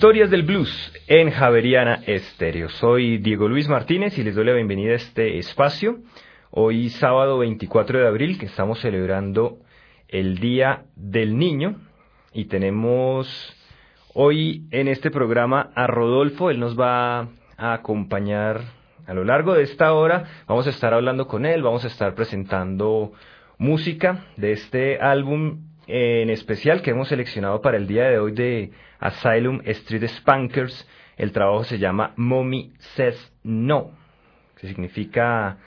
Historias del Blues en Javeriana Estéreo. Soy Diego Luis Martínez y les doy la bienvenida a este espacio. Hoy sábado 24 de abril que estamos celebrando el Día del Niño y tenemos hoy en este programa a Rodolfo. Él nos va a acompañar a lo largo de esta hora. Vamos a estar hablando con él, vamos a estar presentando música de este álbum en especial que hemos seleccionado para el día de hoy de Asylum Street Spankers. El trabajo se llama Mommy Says No, que significa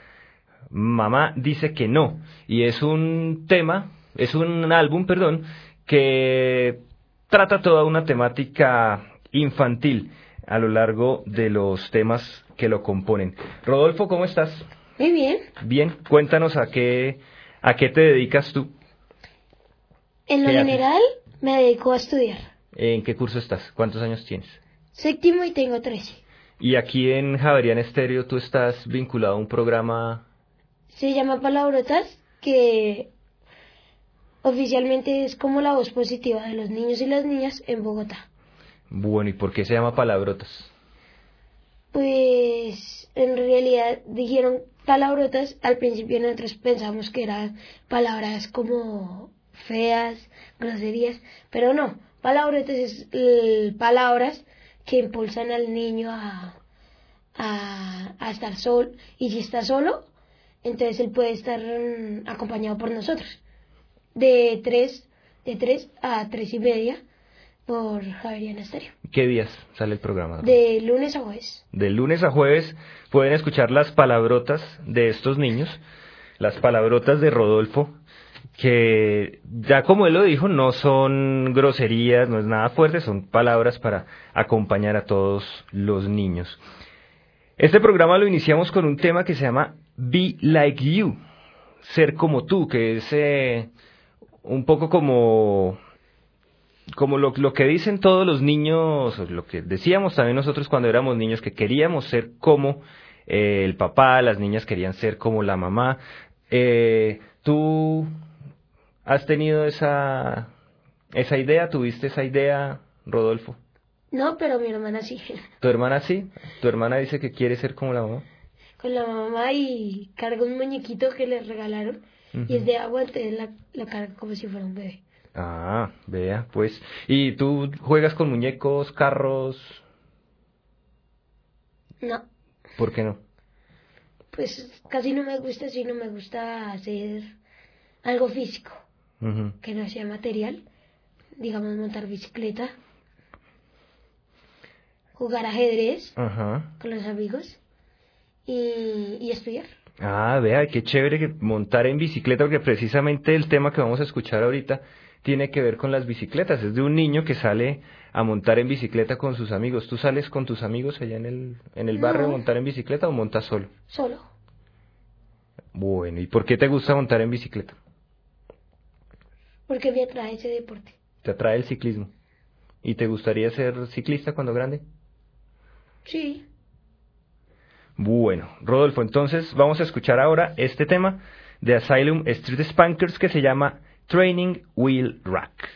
Mamá dice que no. Y es un tema, es un álbum, perdón, que trata toda una temática infantil a lo largo de los temas que lo componen. Rodolfo, ¿cómo estás? Muy bien. Bien, cuéntanos a qué, a qué te dedicas tú. En lo general me dedico a estudiar. ¿En qué curso estás? ¿Cuántos años tienes? Séptimo y tengo 13. ¿Y aquí en Javerian Estéreo tú estás vinculado a un programa? Se llama Palabrotas, que oficialmente es como la voz positiva de los niños y las niñas en Bogotá. Bueno, ¿y por qué se llama Palabrotas? Pues en realidad dijeron palabrotas, al principio nosotros pensamos que eran palabras como feas, groserías, pero no, palabrotas es eh, palabras que impulsan al niño a, a, a estar solo, y si está solo, entonces él puede estar mm, acompañado por nosotros. De 3 de tres a tres y media por Javeriana Estéreo. ¿Qué días sale el programa? De lunes a jueves. De lunes a jueves pueden escuchar las palabrotas de estos niños, las palabrotas de Rodolfo, que ya como él lo dijo, no son groserías, no es nada fuerte, son palabras para acompañar a todos los niños. Este programa lo iniciamos con un tema que se llama Be Like You, ser como tú, que es eh, un poco como como lo, lo, que dicen todos los niños, lo que decíamos también nosotros cuando éramos niños, que queríamos ser como eh, el papá, las niñas querían ser como la mamá. Eh, ¿Tú has tenido esa, esa idea? ¿Tuviste esa idea, Rodolfo? No, pero mi hermana sí. ¿Tu hermana sí? ¿Tu hermana dice que quiere ser como la mamá? Con la mamá y carga un muñequito que le regalaron y es de agua, entonces la, la carga como si fuera un bebé. Ah, vea, pues. ¿Y tú juegas con muñecos, carros? No. ¿Por qué no? Pues casi no me gusta, si no me gusta hacer algo físico, que no sea material, digamos montar bicicleta, jugar ajedrez con los amigos y, y estudiar. Ah, vea, qué chévere que montar en bicicleta, porque precisamente el tema que vamos a escuchar ahorita tiene que ver con las bicicletas. Es de un niño que sale a montar en bicicleta con sus amigos. ¿Tú sales con tus amigos allá en el, en el barrio a montar en bicicleta o montas solo? Solo. Bueno, ¿y por qué te gusta montar en bicicleta? Porque me atrae ese deporte. ¿Te atrae el ciclismo? ¿Y te gustaría ser ciclista cuando grande? Sí. Bueno, Rodolfo, entonces vamos a escuchar ahora este tema de Asylum Street Spankers que se llama Training Wheel Rack.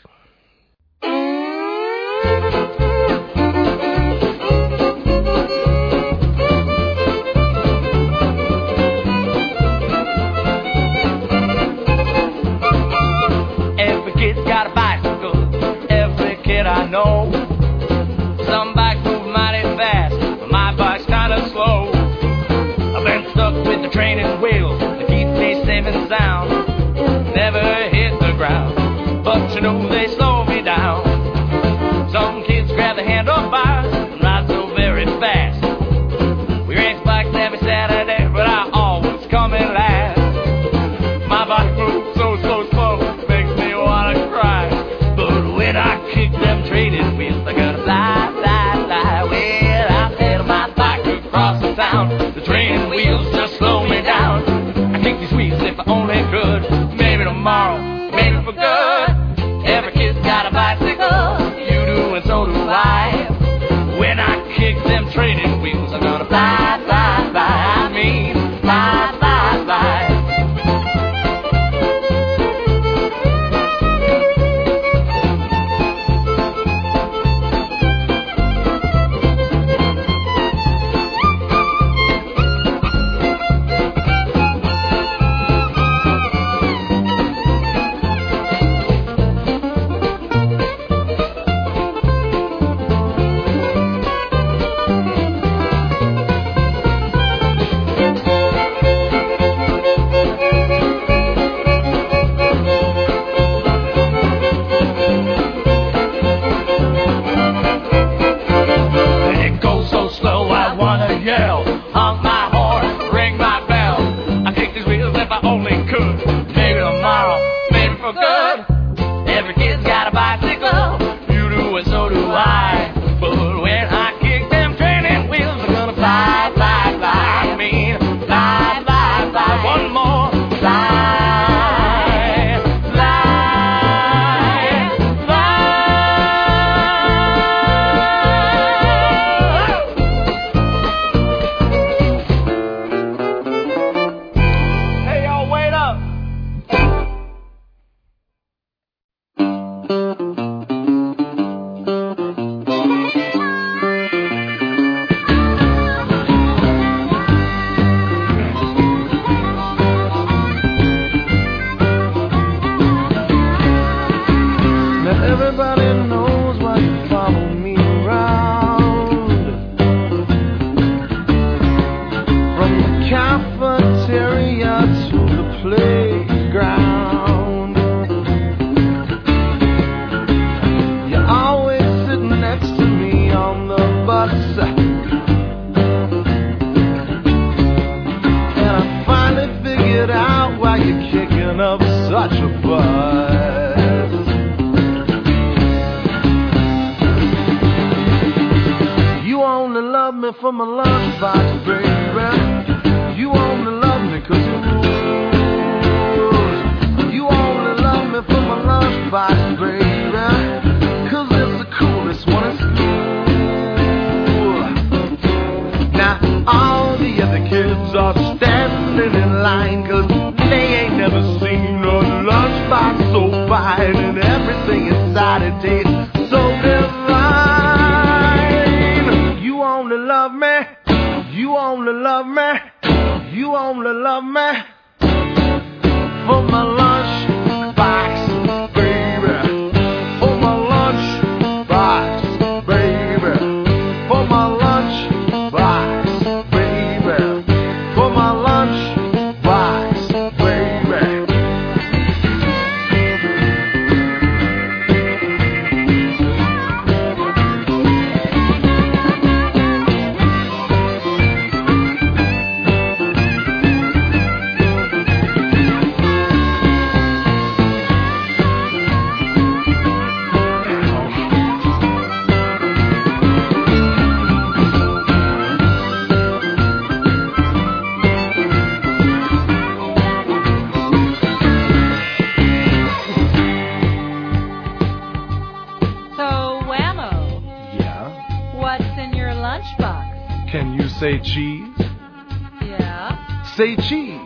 Say cheese.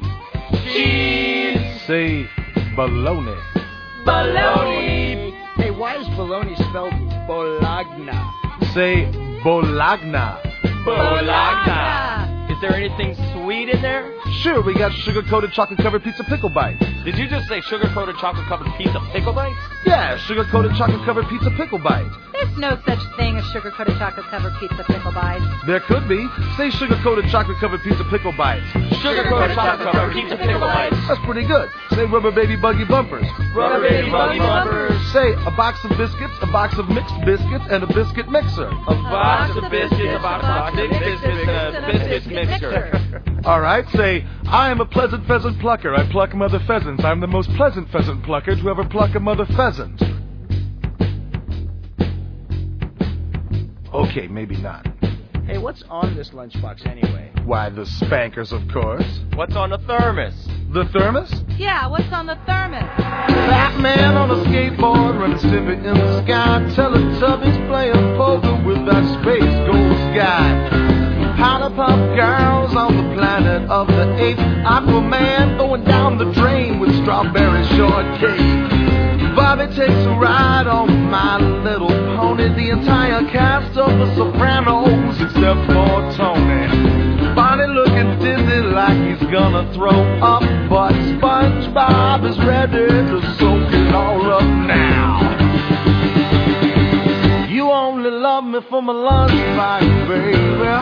Cheese! Say bologna. Bologna. Hey, why is bologna spelled Bologna? Say bologna. Bologna! Is there anything sweet in there? Sure, we got sugar coated chocolate covered pizza pickle bites. Did you just say sugar coated chocolate covered pizza pickle bites? Yeah, sugar coated chocolate covered pizza pickle bites. There's no such thing as sugar coated chocolate covered pizza pickle bites. There could be. Say sugar coated chocolate covered pizza pickle bites. Sugar coated chocolate covered pizza pickle bites. That's pretty good. Say rubber baby buggy bumpers. Rubber baby buggy bumpers. Say a box of biscuits, a box of mixed biscuits, and a biscuit mixer. A box of biscuits, a box of big biscuits, and a biscuit mixer. All right, say, I am a pleasant pheasant plucker. I pluck mother pheasants. I'm the most pleasant pheasant plucker to ever pluck a mother pheasant. Okay, maybe not. Hey, what's on this lunchbox anyway? Why, the spankers, of course. What's on the thermos? The thermos? Yeah, what's on the thermos? Batman on a skateboard running snippet in the sky. Teletubbies playing poker with that space gold sky. Powder puff girls on the planet of the apes. Aquaman going down the drain with strawberry shortcake. Bobby takes a ride on my little pony. The entire cast of the Sopranos except for Tony. Bonnie looking dizzy like he's gonna throw up, but SpongeBob is ready to soak it all up now. You only love me for my lunchbox, baby.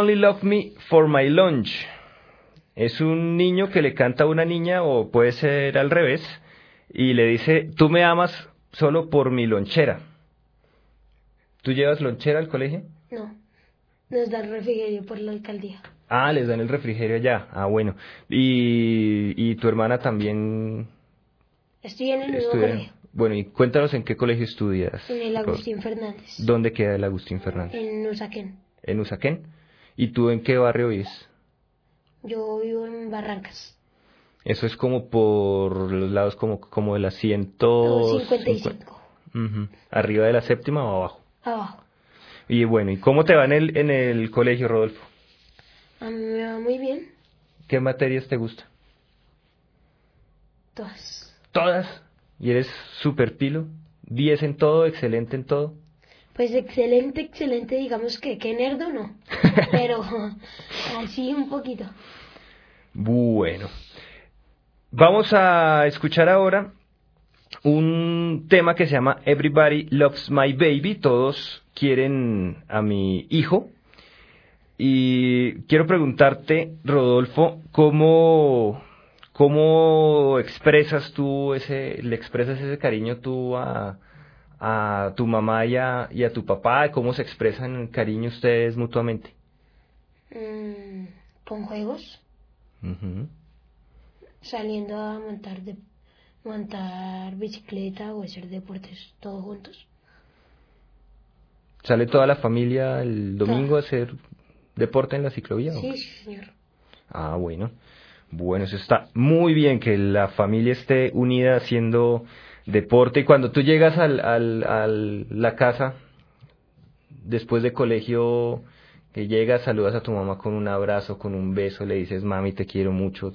Only Love Me for My Lunch. Es un niño que le canta a una niña, o puede ser al revés, y le dice, tú me amas solo por mi lonchera. ¿Tú llevas lonchera al colegio? No, nos dan refrigerio por la alcaldía. Ah, les dan el refrigerio allá. Ah, bueno. Y, tu hermana también Estoy en el nuevo estudia? colegio, Bueno, y cuéntanos en qué colegio estudias. en el. Agustín Fernández, ¿Dónde queda el Agustín Fernández? en Usaquén. En Usaquén. ¿Y tú en qué barrio vives? Yo vivo en Barrancas, Eso es como por los lados como, como de la o 155. 55, Ujú. ¿Arriba de la séptima o abajo? abajo. Y bueno, ¿y cómo te va en el, en el colegio, Rodolfo? A mí me va muy bien, ¿Qué materias te gustan? todas. Todas. ¿Y eres super pilo? ¿10 en todo? ¿Excelente en todo? Pues excelente, excelente, digamos que que nerdo no, pero así un poquito. Bueno. Vamos a escuchar ahora un tema que se llama Everybody Loves My Baby. Todos quieren a mi hijo. Y quiero preguntarte, Rodolfo, ¿cómo, cómo expresas tú ese, le expresas ese cariño tú a, a tu mamá y a, y a tu papá? ¿Cómo se expresan el cariño ustedes mutuamente? Mm, con juegos, Ujú. saliendo a montar de montar bicicleta o hacer deportes todos juntos. ¿Sale toda la familia el domingo a hacer deporte en la ciclovía? o Sí, sí, señor. Ah, bueno. Bueno, eso está muy bien que la familia esté unida haciendo deporte. Y cuando tú llegas al, al, al- la casa, después de colegio, que llegas, saludas a tu mamá con un abrazo, con un beso, le dices, mami, te quiero mucho.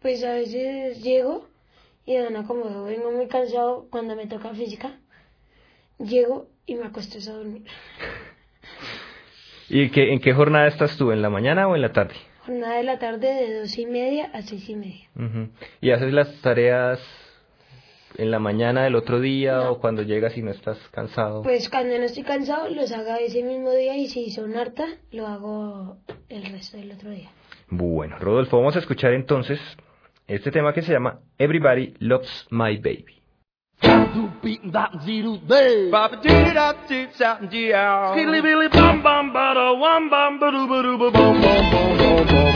Pues a veces llego y una como vengo muy cansado cuando me toca física, llego y me acuesto a dormir. ¿Y qué, en qué jornada estás tú? ¿En la mañana o en la tarde? Jornada de la tarde de dos y media a seis y media. ¿Y haces las tareas en la mañana del otro día No. o cuando llegas y no estás cansado? Pues cuando no estoy cansado los hago ese mismo día y si son harta lo hago el resto del otro día. Bueno, Rodolfo, vamos a escuchar entonces este tema que se llama Everybody Loves My Baby. Do beat and dot and dee doo day. Baba dee dee da dee dot and dee out. Skiddly billy bum bum bada, wum bum ba doo ba doo ba bum bum bum bum bum.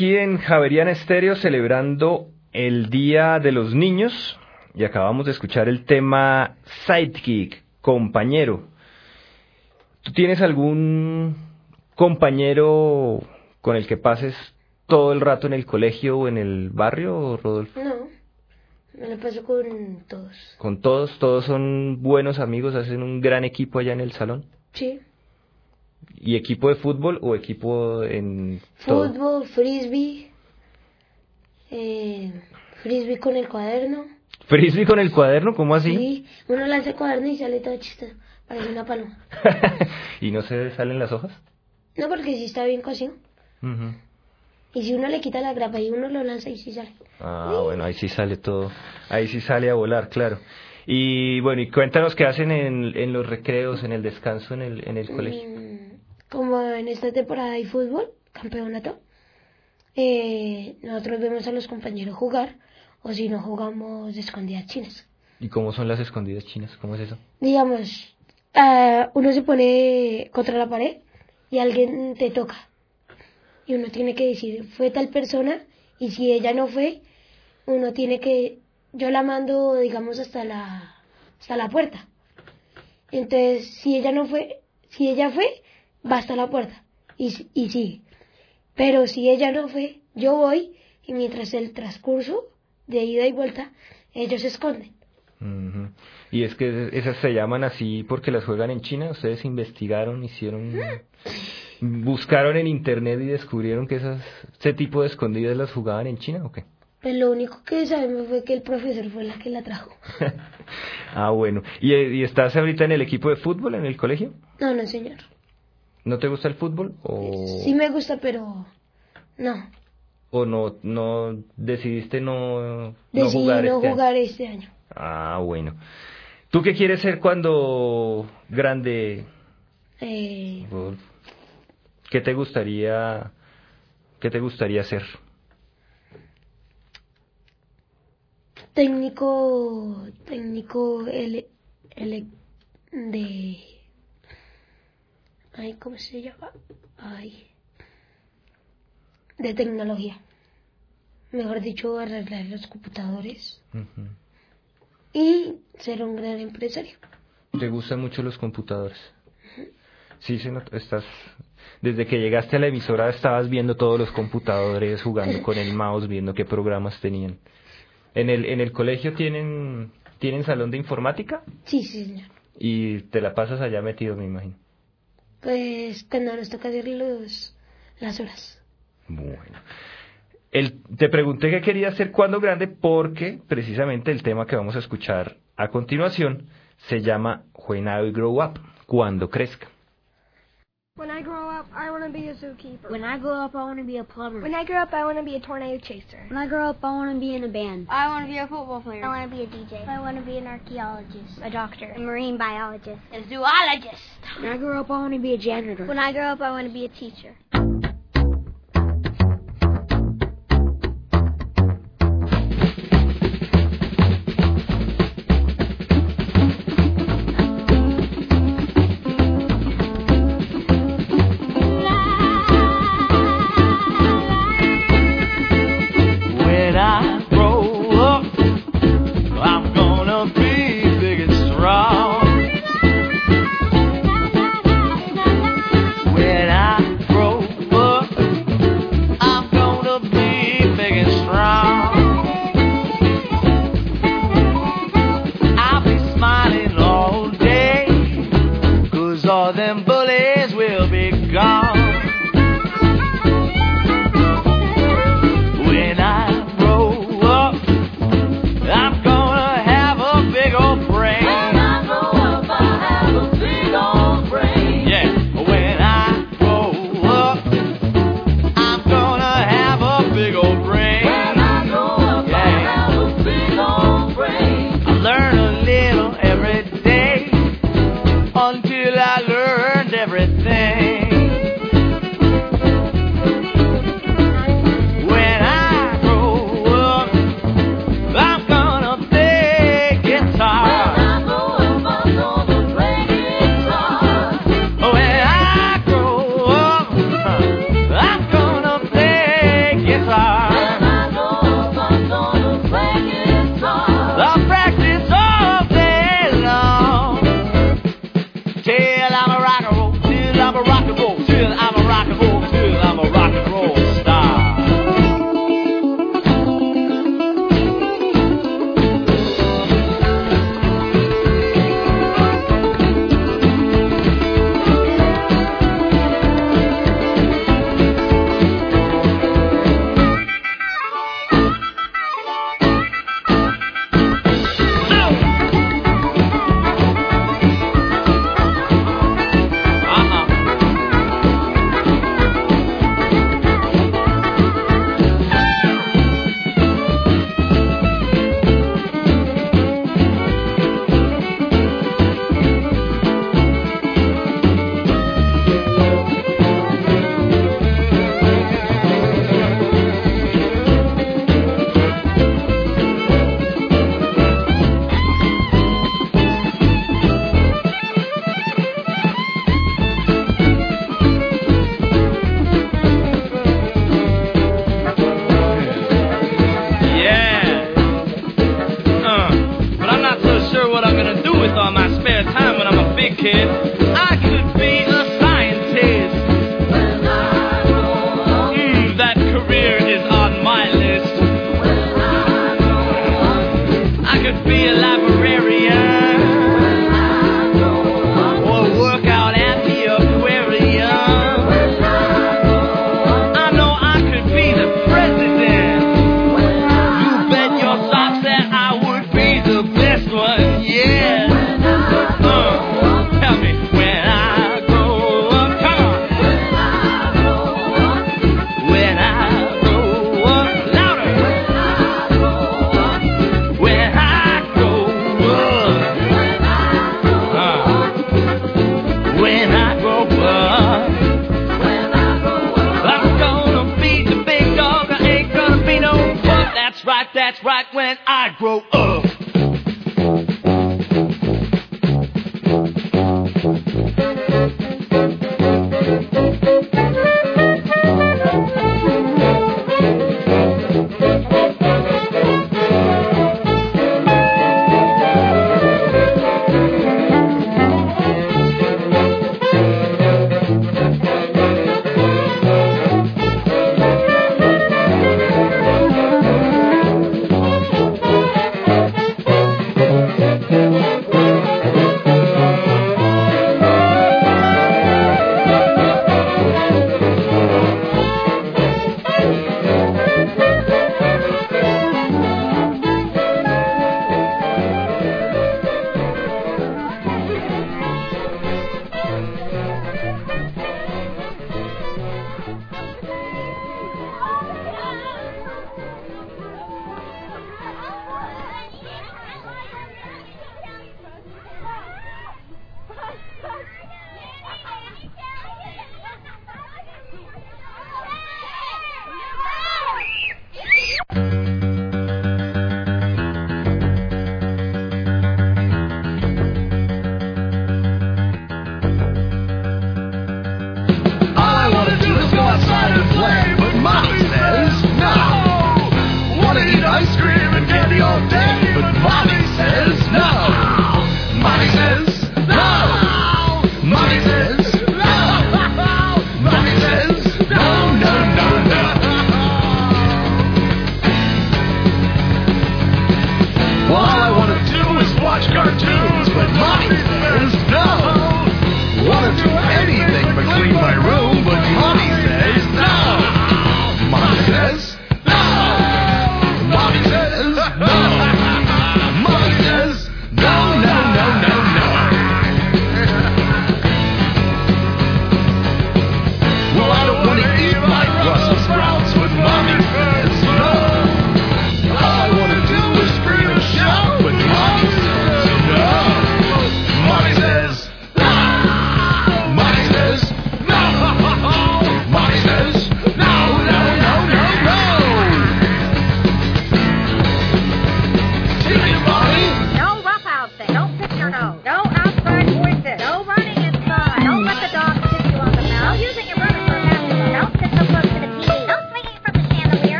Aquí en Javeriana Estéreo celebrando el Día de los Niños y acabamos de escuchar el tema Sidekick, compañero. ¿Tú tienes algún compañero con el que pases todo el rato en el colegio o en el barrio, Rodolfo? No, me lo paso con todos. Con todos, todos son buenos amigos, hacen un gran equipo allá en el salón. Sí. ¿Y equipo de fútbol o equipo en todo? Fútbol, frisbee, eh, frisbee con el cuaderno. ¿Frisbee con el cuaderno? ¿Cómo así? Sí, uno lanza el cuaderno y sale todo chistoso, parece una paloma. ¿Y no se salen las hojas? No, porque si está bien cocido. Ujú. Y si uno le quita la grapa y uno lo lanza y sí sale. Ah, bueno, ahí sí sale todo. Ahí sí sale a volar, claro. Y bueno, y cuéntanos qué hacen en, en los recreos, en el descanso en el, en el colegio. Como en esta temporada hay fútbol, campeonato, eh, nosotros vemos a los compañeros jugar o si no jugamos de escondidas chinas. ¿Y cómo son las escondidas chinas? ¿Cómo es eso? Digamos, ah, uno se pone contra la pared y alguien te toca. Y uno tiene que decir, fue tal persona y si ella no fue, uno tiene que, yo la mando, digamos, hasta la, hasta la puerta. Entonces, si ella no fue, si ella fue, va hasta la puerta y, y sigue. Pero si ella no fue, yo voy y mientras el transcurso de ida y vuelta, ellos se esconden. Y es que esas se llaman así porque las juegan en China. Ustedes investigaron, hicieron, buscaron en internet y descubrieron que esas, ese tipo de escondidas las jugaban en China, ¿o qué? Pues lo único que sabemos fue que el profesor fue la que la trajo. ah, bueno. ¿Y, ¿Y estás ahorita en el equipo de fútbol en el colegio? No, no, señor. ¿No te gusta el fútbol? ¿O, Sí me gusta, pero no. o no, no decidiste no, no jugar no este año? jugar este año. Ah, bueno. ¿Tú qué quieres ser cuando grande, Eh? ¿Qué te gustaría, qué te gustaría ser? técnico, técnico ele, ele- de... Ay, ¿cómo se llama? Ay. De tecnología. Mejor dicho, arreglar los computadores. Y ser un gran empresario. ¿Te gustan mucho los computadores? Sí, se nota- estás... Desde que llegaste a la emisora estabas viendo todos los computadores, jugando con el mouse, viendo qué programas tenían. ¿En el, en el colegio tienen, tienen salón de informática? Sí, sí, señor. Y te la pasas allá metido, me imagino. Pues cuando nos toca hacer los, las horas. Bueno. El, te pregunté qué quería hacer cuando grande porque precisamente el tema que vamos a escuchar a continuación se llama When I Grow Up, cuando crezca. When I grow up, I want to be a zookeeper. When I grow up, I want to be a plumber. When I grow up, I want to be a tornado chaser. When I grow up, I want to be in a band. I want to be a football player. I want to be a DJ. I want to be an archaeologist, a doctor. a marine biologist. A zoologist. When I grow up, I want to be a janitor. When I grow up, I want to be a teacher.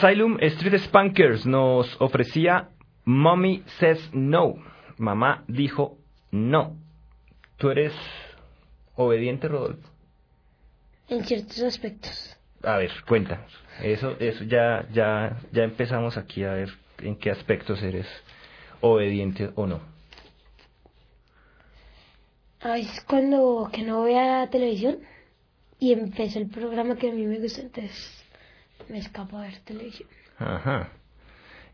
Asylum Street Spankers nos ofrecía Mommy Says No. Mamá dijo no. ¿Tú eres obediente, Rodolfo? En ciertos aspectos. A ver, cuéntanos. Eso, eso ya, ya, ya empezamos aquí a ver en qué aspectos eres obediente o no. A veces cuando que no vea televisión y empezó el programa que a mí me gusta, entonces me escapo a ver televisión. Ajá.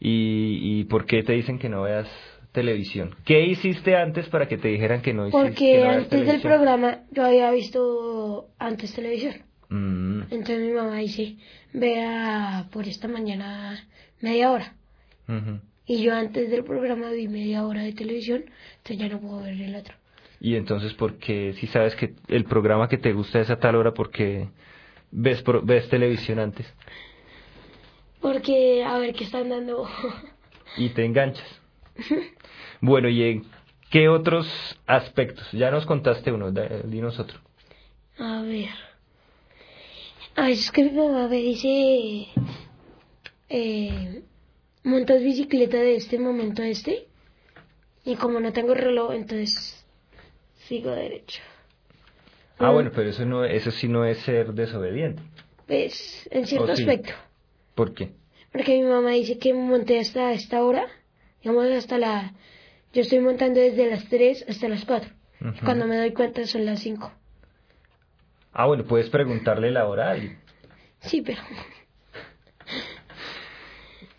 ¿Y, ¿Y por qué te dicen que no veas televisión? ¿Qué hiciste antes para que te dijeran que no hiciste Porque no antes del programa yo había visto antes televisión. Mm, Entonces mi mamá dice, vea por esta mañana media hora. Y yo antes del programa vi media hora de televisión, entonces ya no puedo ver el otro. Y entonces, ¿por qué si sabes que el programa que te gusta es a tal hora, porque ves, pro- ves televisión antes Porque, a ver, ¿qué están dando? y te enganchas? Bueno, ¿y en qué otros aspectos? Ya nos contaste uno, dinos otro. A ver. A veces que mi mamá me dice, eh, montas bicicleta de este momento a este. Y como no tengo reloj, entonces sigo derecho. Ah, Mm. bueno, pero eso no, eso sí no es ser desobediente. Pues, en cierto ¿O sí? aspecto. ¿Por qué? Porque mi mamá dice que monté hasta esta hora, digamos hasta la... Yo estoy montando desde las 3 hasta las 4. Ujú. Cuando me doy cuenta son las 5. Ah, bueno, puedes preguntarle la hora a alguien. Sí, pero...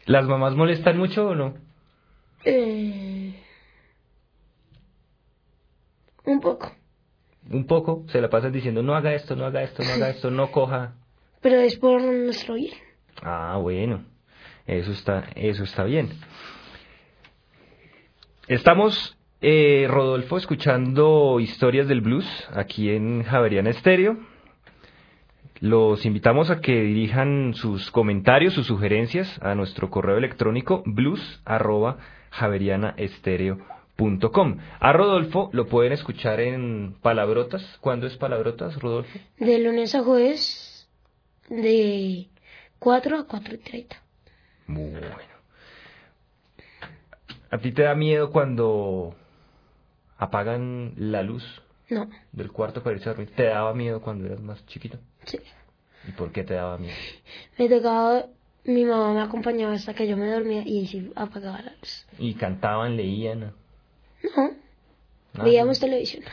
¿Las mamás molestan mucho o no? Eh, un poco. Un poco, se la pasan diciendo, no haga esto, no haga esto, no haga esto, no coja. Pero es por nuestro bien. Ah, bueno, eso está, eso está bien. Estamos, eh, Rodolfo, escuchando historias del blues aquí en Javeriana Estéreo. Los invitamos a que dirijan sus comentarios, sus sugerencias a nuestro correo electrónico A Rodolfo lo pueden escuchar en Palabrotas. ¿Cuándo es Palabrotas, Rodolfo? De lunes a jueves, de 4 a 4 y 30. Bueno. ¿A ti te da miedo cuando apagan la luz No, del cuarto para irse a dormir? ¿Te daba miedo cuando eras más chiquito? sí. ¿Y por qué te daba miedo? Me tocaba, mi mamá me acompañaba hasta que yo me dormía y sí apagaba la luz. ¿Y cantaban, leían? No, Ah, veíamos televisión.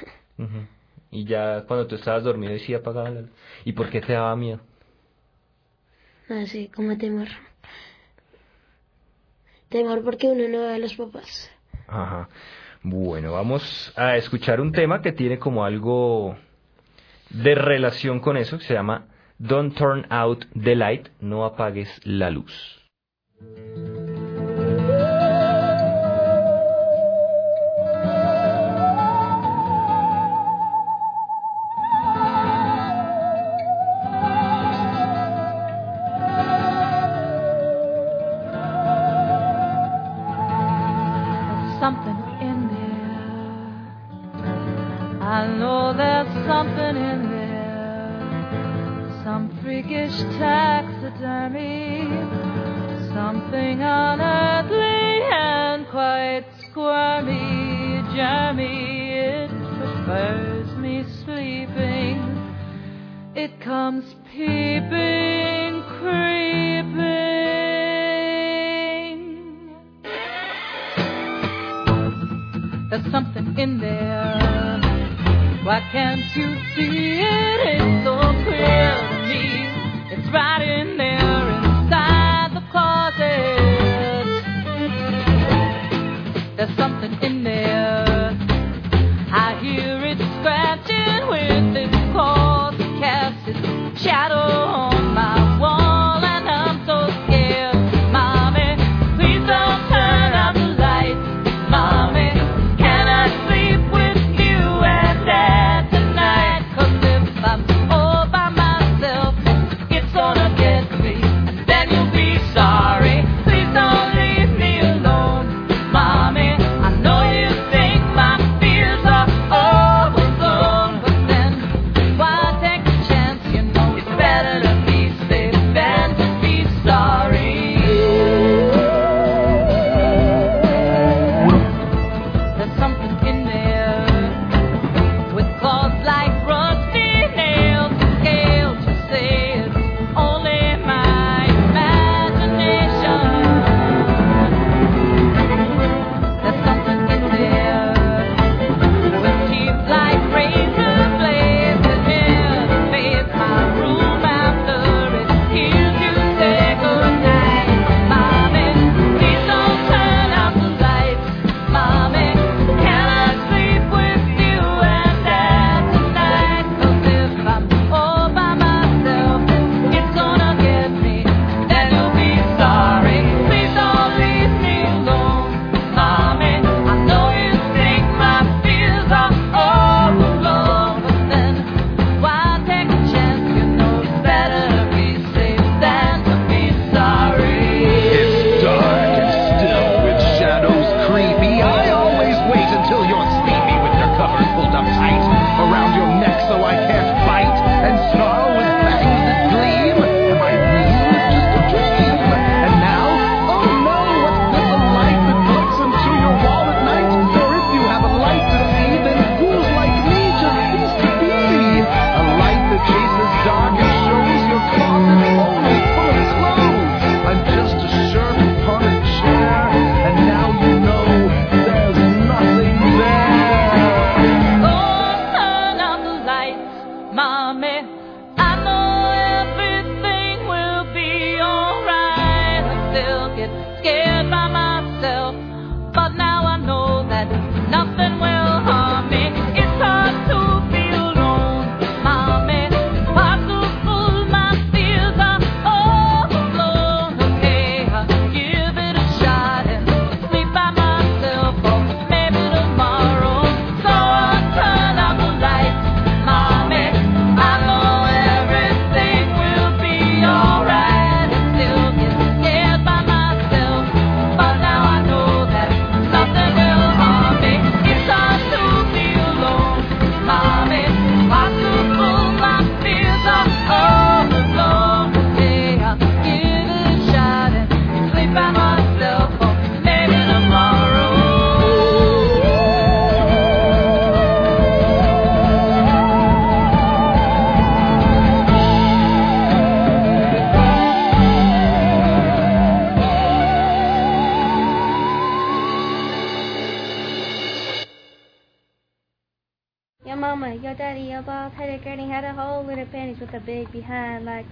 Y ya cuando tú estabas dormido y sí apagaban la luz. ¿Y por qué te daba miedo? Así, como temor. Temor porque uno no ve a los papás. Ajá. Bueno, vamos a escuchar un tema que tiene como algo de relación con eso, que se llama Don't Turn Out the Light, no apagues la luz.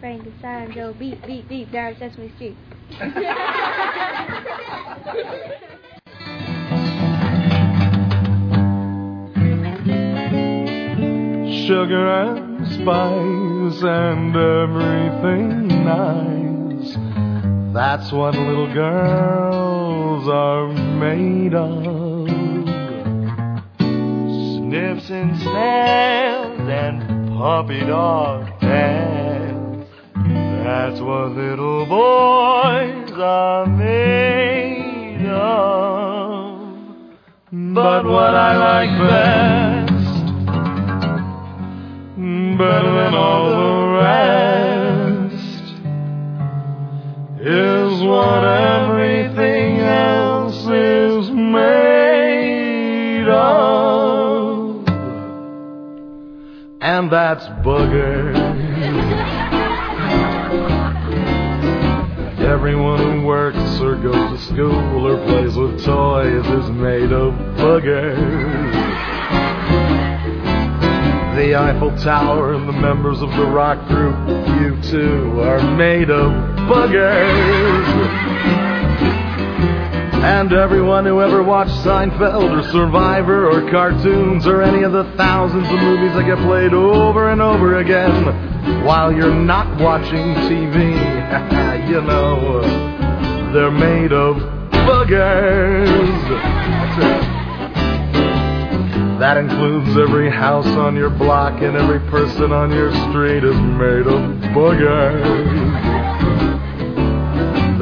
Frankenstein. Go beep, beep, beep down Sesame Street. Sugar and spice and everything nice. That's what little girls are made of. Sniffs and snails and puppy dog dance. That's what little boys are made of. But what I like best better than all the rest is what everything else is made of. And that's boogers. Everyone who works or goes to school or plays with toys is made of buggers. The Eiffel Tower and the members of the rock group U2 are made of boogers. And everyone who ever watched Seinfeld or Survivor or cartoons or any of the thousands of movies that get played over and over again while you're not watching TV, you know, they're made of it. That includes every house on your block and every person on your street is made of boogers.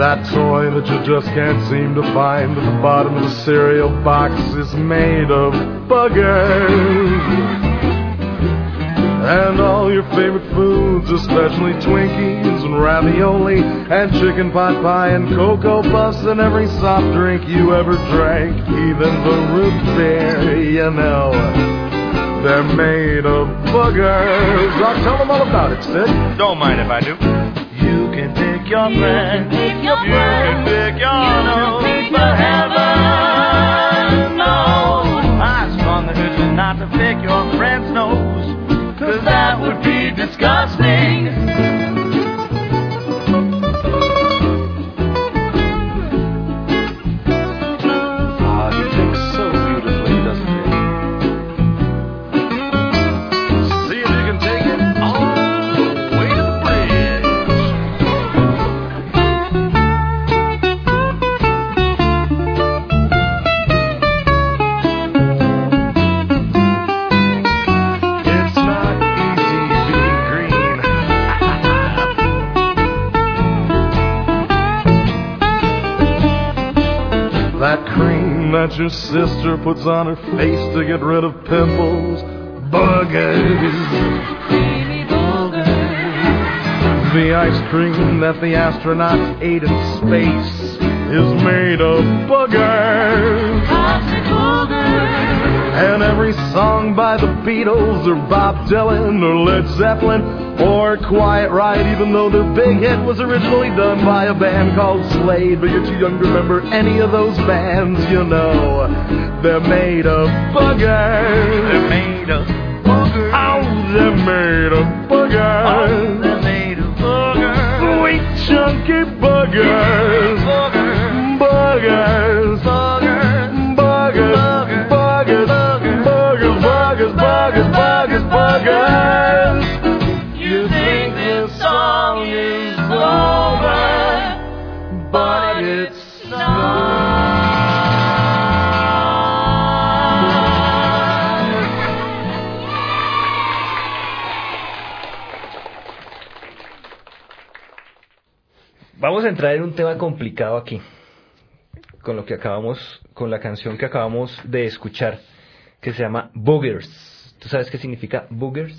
That toy that you just can't seem to find at the bottom of the cereal box is made of buggers. And all your favorite foods, especially Twinkies and ravioli and chicken pot pie and cocoa puffs and every soft drink you ever drank, even the root beer, you know. They're made of boogers. I'll tell them all about it, Sid. Don't mind if I do. You can pick your friend. You can pick your nose. But heaven knows I spun the hood not to pick your friend's nose. Cause that would be disgusting. That your sister puts on her face to get rid of pimples. Buggers. The ice cream that the astronauts ate in space is made of boogers. And every song by the Beatles or Bob Dylan or Led Zeppelin or Quiet Riot, even though their big hit was originally done by a band called Slade, but you're too young to remember any of those bands, you know. They're made of boogers. They're made of boogers. Oh, they're made of Oh, they're made of boogers. Sweet chunky boogers. Boogers. Boogers. Boogers. Entrar en un tema complicado aquí, con lo que acabamos, con la canción que acabamos de escuchar, que se llama Boogers. ¿Tú sabes qué significa Boogers?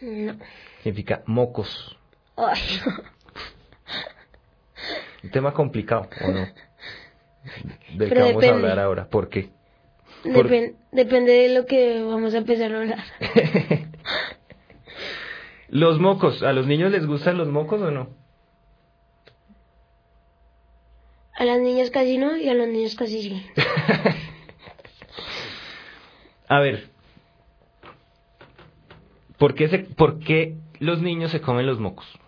No. Significa mocos. Ay, Un tema complicado, ¿o no? Del que Pero vamos a hablar ahora. ¿Por qué? Por- Depen- depende de lo que vamos a empezar a hablar. los mocos, ¿a los niños les gustan los mocos o no? A las niñas casi no y a los niños casi sí. A ver, ¿Por qué, se, ¿Por qué los niños se comen los mocos?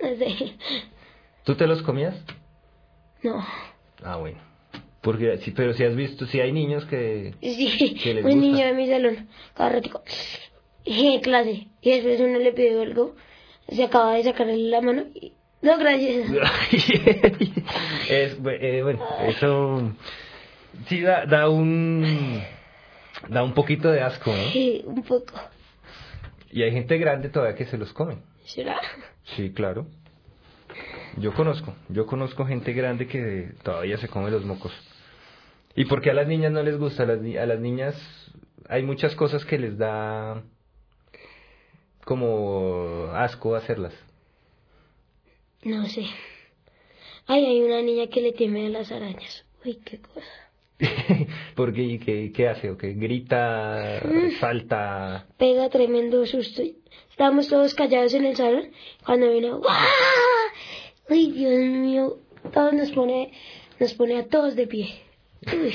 No sé. ¿Tú te los comías? No. Ah, bueno. Porque sí, pero si has visto, si hay niños que... Sí, ¿Qué les un gusta? niño de mi salón, cada ratico, en clase, y después uno le pidió algo, se acaba de sacarle la mano y... No, gracias. es, eh, bueno, eso sí da, da un... Da un poquito de asco, ¿no? Sí, un poco. Y hay gente grande todavía que se los come. ¿Será? Sí, claro. Yo conozco, yo conozco gente grande que todavía se come los mocos. ¿Y por qué a las niñas no les gusta? A las, ni- a las niñas hay muchas cosas que les da como asco hacerlas. No sé. Ay, hay una niña que le teme a las arañas. Uy, qué cosa. Porque ¿y ¿qué, qué hace? ¿O qué? ¿Grita? ¿Salta? Pega tremendo susto. Estábamos todos callados en el salón cuando vino. ¡guau! Ay, Dios mío. Todos nos pone, nos pone a todos de pie. Uy.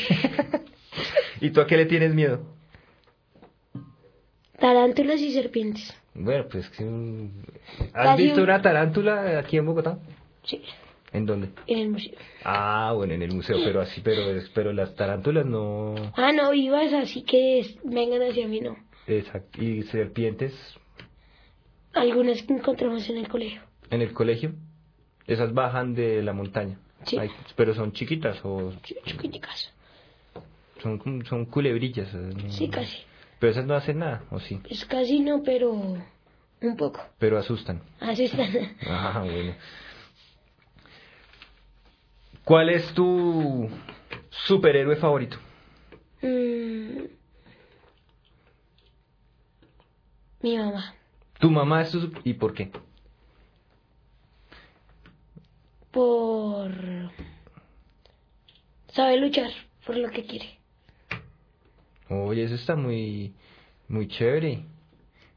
¿Y tú a qué le tienes miedo? Tarántulas y serpientes. Bueno, pues... que, ¿Has Casi visto un- una tarántula aquí en Bogotá? Sí, ¿En dónde? en el museo. Ah, bueno, en el museo, pero así, pero, pero las tarántulas no... Ah, no, vivas, así que es- vengan hacia mí, no. Exacto. ¿Y serpientes Algunas que encontramos en el colegio. en el colegio? Esas bajan de la montaña. Sí. Ay, pero son chiquitas o Ch- Chiquiticas. son, son culebrillas. Sí, casi. Pero esas no hacen nada, ¿o sí? Pues casi no, pero un poco. Pero asustan. Así están. Ah, bueno. ¿Cuál es tu superhéroe favorito? Mm. Mi mamá. ¿Tu mamá es tu... ¿Y por qué? Por... Sabe luchar por lo que quiere. Oye, eso está muy, muy chévere.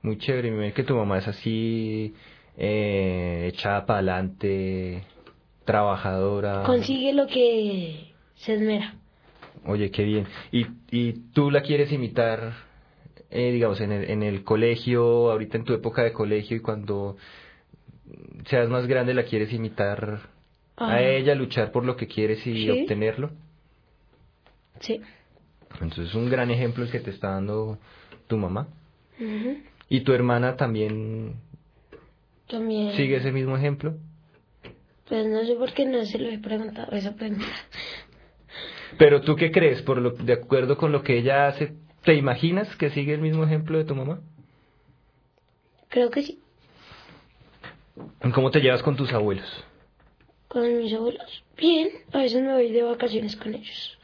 Muy chévere. Me que tu mamá es así, eh, echada para adelante, trabajadora. Consigue lo que se esmera. Oye, qué bien. ¿Y, y tú la quieres imitar, eh, digamos, en el, en el colegio, ahorita en tu época de colegio y cuando seas más grande la quieres imitar a ella, luchar por lo que quieres y Sí. obtenerlo? Sí. Entonces es un gran ejemplo el que te está dando tu mamá. ¿Y tu hermana también También. sigue ese mismo ejemplo? Pues no sé por qué no se lo he preguntado. Pues mira. Pero tú qué crees, por lo, de acuerdo con lo que ella hace, ¿te imaginas que sigue el mismo ejemplo de tu mamá? Creo que sí. ¿Cómo te llevas con tus abuelos? Con mis abuelos. Bien. A veces me voy de vacaciones con ellos.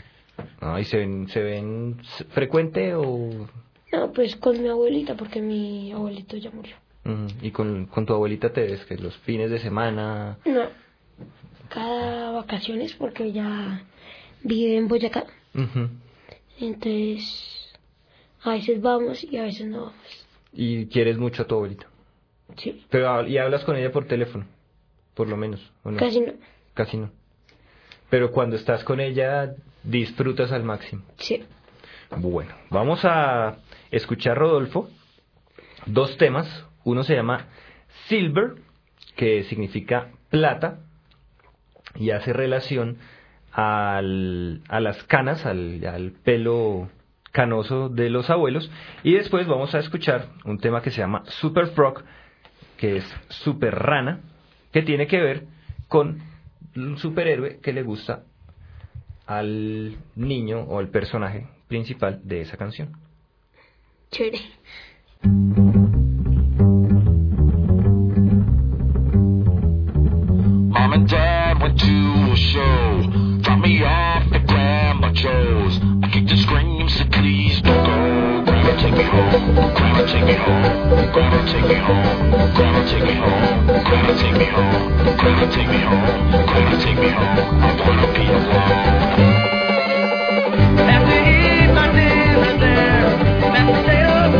Ay, ¿se ven, se ven frecuente o...? No, pues con mi abuelita, porque mi abuelito ya murió. Y con, con tu abuelita te ves que los fines de semana... No. Cada vacaciones, porque ella vive en Boyacá. Entonces, a veces vamos y a veces no vamos. Y quieres mucho a tu abuelita. Sí. Pero, hab- y hablas con ella por teléfono, por lo menos, ¿o no? Casi no. Casi no. Pero cuando estás con ella, disfrutas al máximo. Sí. Bueno, vamos a escuchar, Rodolfo, dos temas. Uno se llama Silver, que significa plata, y hace relación al, a las canas, al, al pelo canoso de los abuelos. Y después vamos a escuchar un tema que se llama Super Frog, que es super rana, que tiene que ver con un superhéroe que le gusta al niño o al personaje principal de esa canción. Chévere. Mom and Dad went to a show. Dropped me off at Grandma Joe's. I kicked and screamed, said please me home. Grandma take me home. Grandma take me home. Grandma take me home. Grandma take me home. Grandma take me home. Grandma take me home. I wanna be alone. Have to eat my dinner there.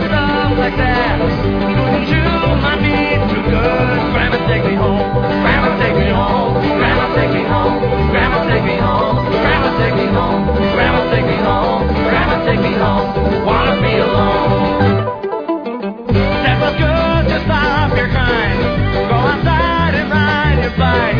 Stuff like that. Couldn't do my need too good. Grandma take me home. Grandma take me home. Grandma take me home. Grandma take me home. Grandma take me home. satisfied.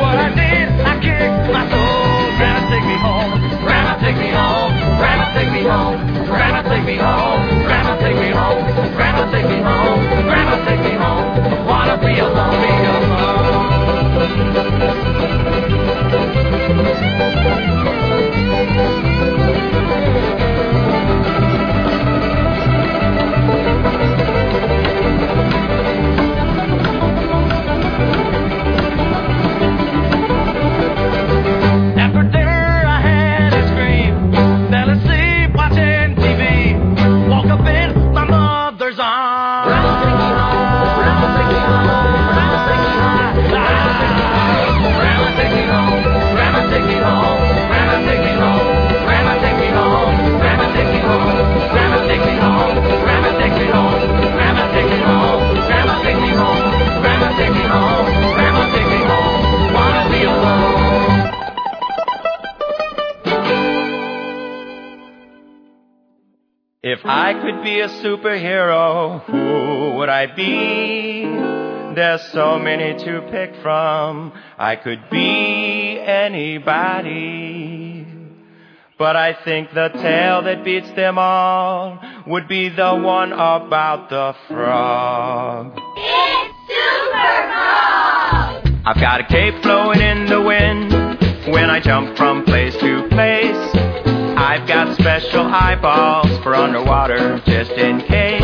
What I did. I kicked my soul. Grandma, take me home. Grandma, take me home. Grandma, take me home. Grandma, take me home. Grandma, take me home. Grandma, take me home. Wanna be alone, be alone. I could be a superhero, who would I be? There's so many to pick from. I could be anybody. But I think the tale that beats them all would be the one about the frog. It's Super Frog! I've got a cape flowing in the wind when I jump from place to place. I've got special eyeballs for underwater just in case.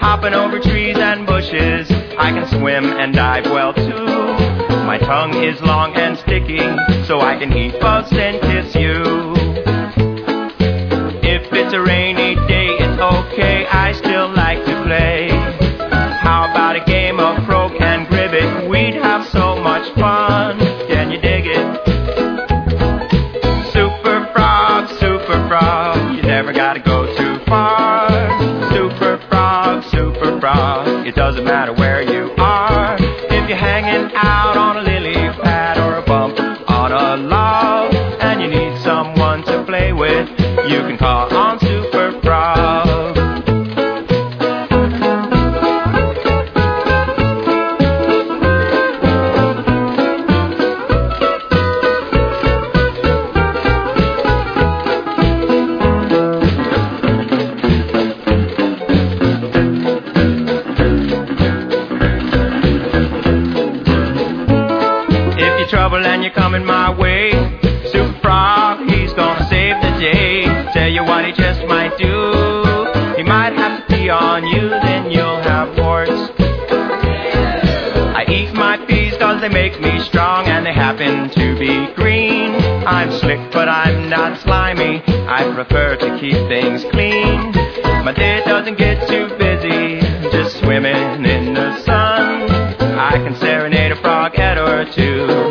Hopping over trees and bushes, I can swim and dive well too. My tongue is long and sticky, so I can eat bugs and kiss you. It doesn't matter where you coming my way, Super Frog, he's gonna save the day. Tell you what he just might do. He might have to pee on you, then you'll have warts. I eat my peas cause they make me strong and they happen to be green. I'm slick but I'm not slimy. I prefer to keep things clean. My day doesn't get too busy, just swimming in the sun. I can serenade a froghead or two.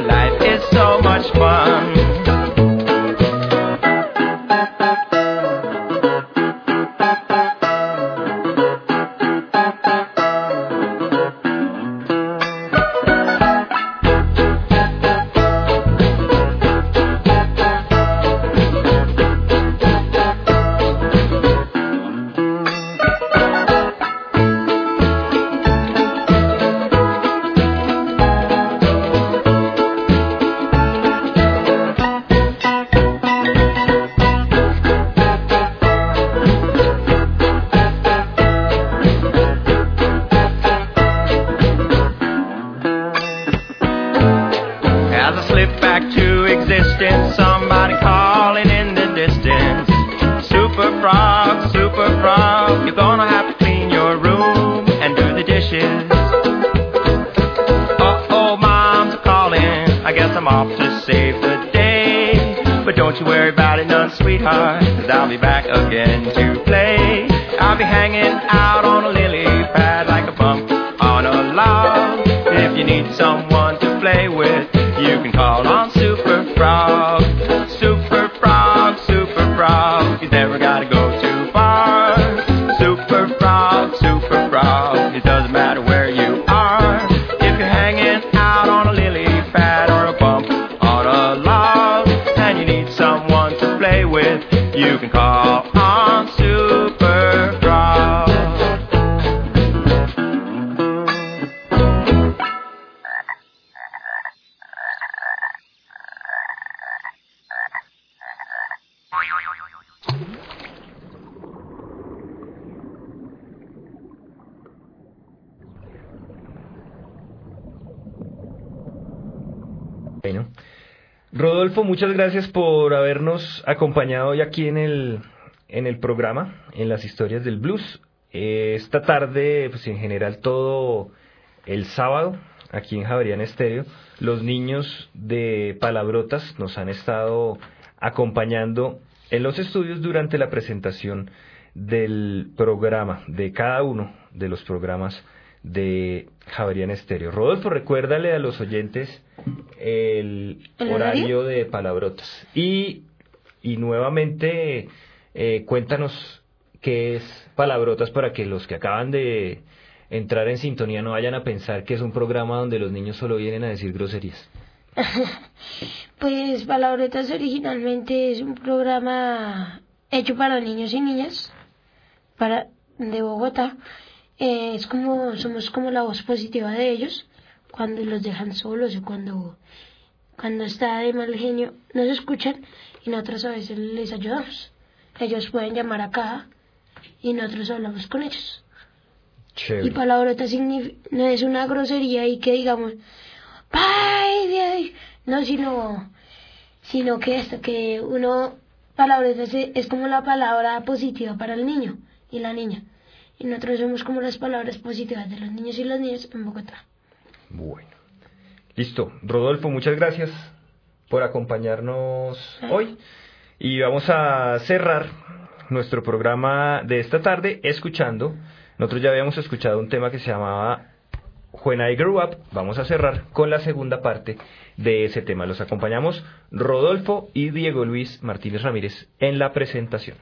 Rodolfo, muchas gracias por habernos acompañado hoy aquí en el, en el programa, en las historias del blues. Eh, esta tarde, pues en general todo el sábado, aquí en Javerian Estéreo, los niños de Palabrotas nos han estado acompañando en los estudios durante la presentación del programa, de cada uno de los programas de Javerian Estéreo. Rodolfo, recuérdale a los oyentes el, ¿El horario de palabrotas. Y, y nuevamente, eh, cuéntanos qué es palabrotas para que los que acaban de entrar en sintonía no vayan a pensar que es un programa donde los niños solo vienen a decir groserías. Pues Palabretas originalmente es un programa hecho para niños y niñas para de Bogotá. Eh, es como somos como la voz positiva de ellos cuando los dejan solos o cuando cuando está de mal genio nos escuchan y nosotros a veces les ayudamos. Ellos pueden llamar acá y nosotros hablamos con ellos. Chévere. Y palabrota no es una grosería y que digamos, ¡ay! No, sino, sino que esto, que uno, palabrota es, es como la palabra positiva para el niño y la niña. Y nosotros somos como las palabras positivas de los niños y las niñas en Bogotá. Bueno. Listo. Rodolfo, muchas gracias por acompañarnos hoy. Y vamos a cerrar nuestro programa de esta tarde escuchando. Nosotros ya habíamos escuchado un tema que se llamaba When I Grew Up. Vamos a cerrar con la segunda parte de ese tema. Los acompañamos Rodolfo y Diego Luis Martínez Ramírez en la presentación.